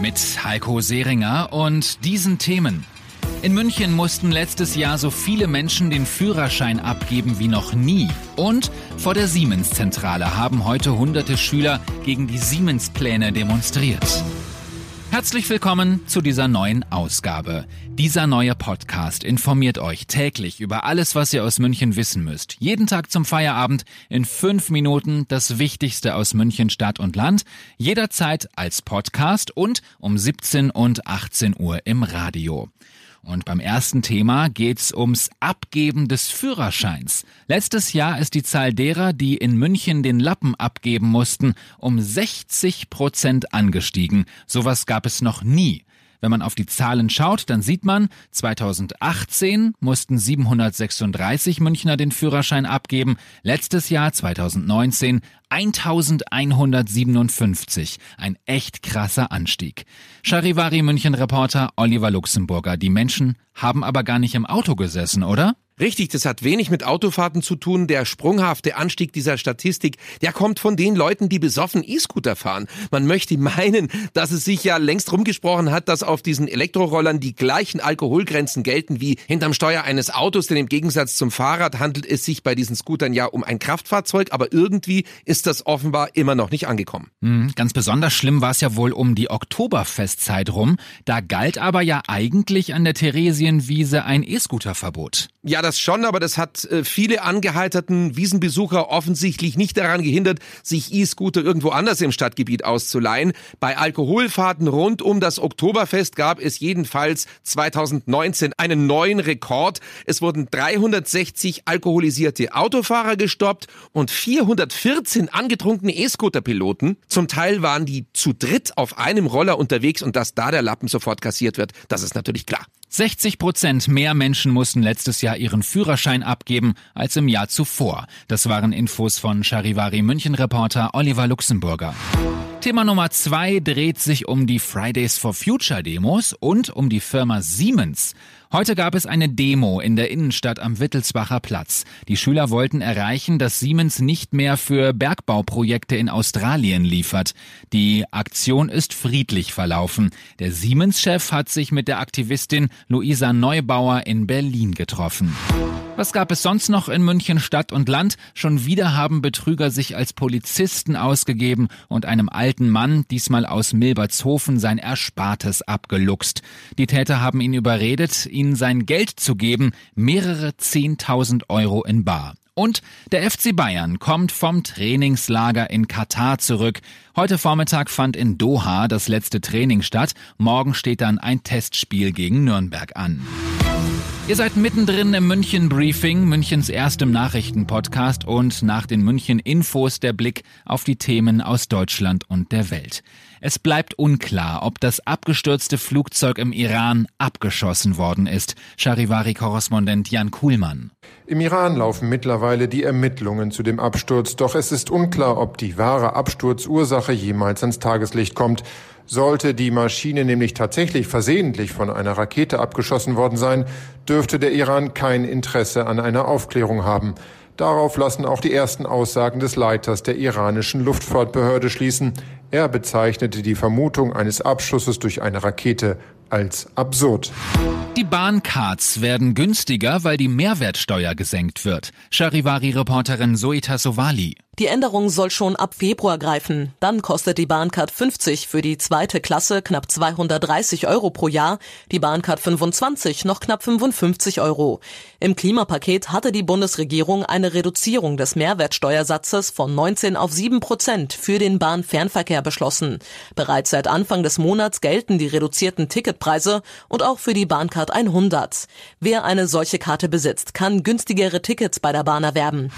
Mit Heiko Seringer und diesen Themen. In München mussten letztes Jahr so viele Menschen den Führerschein abgeben wie noch nie. Und vor der Siemens-Zentrale haben heute hunderte Schüler gegen die Siemens-Pläne demonstriert. Herzlich willkommen zu dieser neuen Ausgabe. Dieser neue Podcast informiert euch täglich über alles, was ihr aus München wissen müsst. Jeden Tag zum Feierabend in fünf Minuten das Wichtigste aus München Stadt und Land. Jederzeit als Podcast und um 17 und 18 Uhr im Radio. Und beim ersten Thema geht's ums Abgeben des Führerscheins. Letztes Jahr ist die Zahl derer, die in München den Lappen abgeben mussten, um 60 Prozent angestiegen. Sowas gab es noch nie. Wenn man auf die Zahlen schaut, dann sieht man, 2018 mussten 736 Münchner den Führerschein abgeben, letztes Jahr 2019 1157. Ein echt krasser Anstieg. Charivari München Reporter Oliver Luxemburger. Die Menschen haben aber gar nicht im Auto gesessen, oder? Richtig, das hat wenig mit Autofahrten zu tun. Der sprunghafte Anstieg dieser Statistik, der kommt von den Leuten, die besoffen E-Scooter fahren. Man möchte meinen, dass es sich ja längst rumgesprochen hat, dass auf diesen Elektrorollern die gleichen Alkoholgrenzen gelten wie hinterm Steuer eines Autos, denn im Gegensatz zum Fahrrad handelt es sich bei diesen Scootern ja um ein Kraftfahrzeug, aber irgendwie ist das offenbar immer noch nicht angekommen. Mhm, ganz besonders schlimm war es ja wohl um die Oktoberfestzeit rum. Da galt aber ja eigentlich an der Theresienwiese ein E-Scooter-Verbot. Ja, das schon, aber das hat äh, viele angeheiterten Wiesenbesucher offensichtlich nicht daran gehindert, sich E-Scooter irgendwo anders im Stadtgebiet auszuleihen. Bei Alkoholfahrten rund um das Oktoberfest gab es jedenfalls 2019 einen neuen Rekord. Es wurden 360 alkoholisierte Autofahrer gestoppt und 414 angetrunkene E-Scooter-Piloten. Zum Teil waren die zu dritt auf einem Roller unterwegs und dass da der Lappen sofort kassiert wird, das ist natürlich klar. 60 Prozent mehr Menschen mussten letztes Jahr ihren Führerschein abgeben als im Jahr zuvor. Das waren Infos von Charivari München Reporter Oliver Luxemburger. Thema Nummer zwei dreht sich um die Fridays for Future Demos und um die Firma Siemens. Heute gab es eine Demo in der Innenstadt am Wittelsbacher Platz. Die Schüler wollten erreichen, dass Siemens nicht mehr für Bergbauprojekte in Australien liefert. Die Aktion ist friedlich verlaufen. Der Siemens-Chef hat sich mit der Aktivistin Luisa Neubauer in Berlin getroffen. Was gab es sonst noch in München Stadt und Land? Schon wieder haben Betrüger sich als Polizisten ausgegeben und einem alten Mann, diesmal aus Milbertshofen, sein Erspartes abgeluchst. Die Täter haben ihn überredet, ihnen sein Geld zu geben, mehrere Zehntausend Euro in Bar. Und der FC Bayern kommt vom Trainingslager in Katar zurück. Heute Vormittag fand in Doha das letzte Training statt. Morgen steht dann ein Testspiel gegen Nürnberg an. Ihr seid mittendrin im München Briefing, Münchens erstem Nachrichtenpodcast und nach den München Infos der Blick auf die Themen aus Deutschland und der Welt. Es bleibt unklar, ob das abgestürzte Flugzeug im Iran abgeschossen worden ist. Charivari-Korrespondent Jan Kuhlmann. Im Iran laufen mittlerweile die Ermittlungen zu dem Absturz, doch es ist unklar, ob die wahre Absturzursache jemals ans Tageslicht kommt. Sollte die Maschine nämlich tatsächlich versehentlich von einer Rakete abgeschossen worden sein, dürfte der Iran kein Interesse an einer Aufklärung haben. Darauf lassen auch die ersten Aussagen des Leiters der iranischen Luftfahrtbehörde schließen. Er bezeichnete die Vermutung eines Abschusses durch eine Rakete als absurd. Die Bahncards werden günstiger, weil die Mehrwertsteuer gesenkt wird. Charivari-Reporterin Soita Sovali. Die Änderung soll schon ab Februar greifen. Dann kostet die Bahncard 50 für die zweite Klasse knapp 230 Euro pro Jahr, die Bahncard 25 noch knapp 55 Euro. Im Klimapaket hatte die Bundesregierung eine Reduzierung des Mehrwertsteuersatzes von 19 auf 7 Prozent für den Bahnfernverkehr beschlossen. Bereits seit Anfang des Monats gelten die reduzierten Ticketpreise und auch für die Bahncard 100. Wer eine solche Karte besitzt, kann günstigere Tickets bei der Bahn erwerben.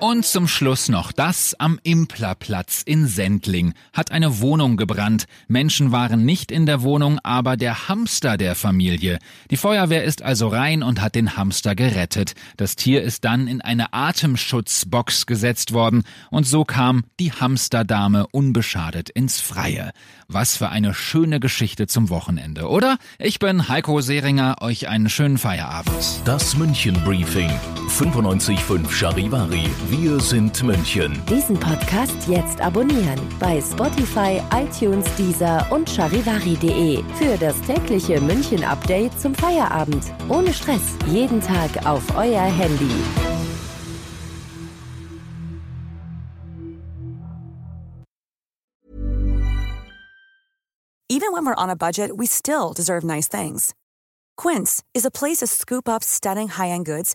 Und zum Schluss noch das am Implerplatz in Sendling hat eine Wohnung gebrannt. Menschen waren nicht in der Wohnung, aber der Hamster der Familie. Die Feuerwehr ist also rein und hat den Hamster gerettet. Das Tier ist dann in eine Atemschutzbox gesetzt worden und so kam die Hamsterdame unbeschadet ins Freie. Was für eine schöne Geschichte zum Wochenende, oder? Ich bin Heiko Seringer, euch einen schönen Feierabend. Das München Briefing 95.5 Charivari. Wir sind München. Diesen Podcast jetzt abonnieren bei Spotify, iTunes, Deezer und charivari.de für das tägliche München Update zum Feierabend. Ohne Stress, jeden Tag auf euer Handy. Even when we're on a budget, we still deserve nice things. Quince is a place to scoop up stunning high-end goods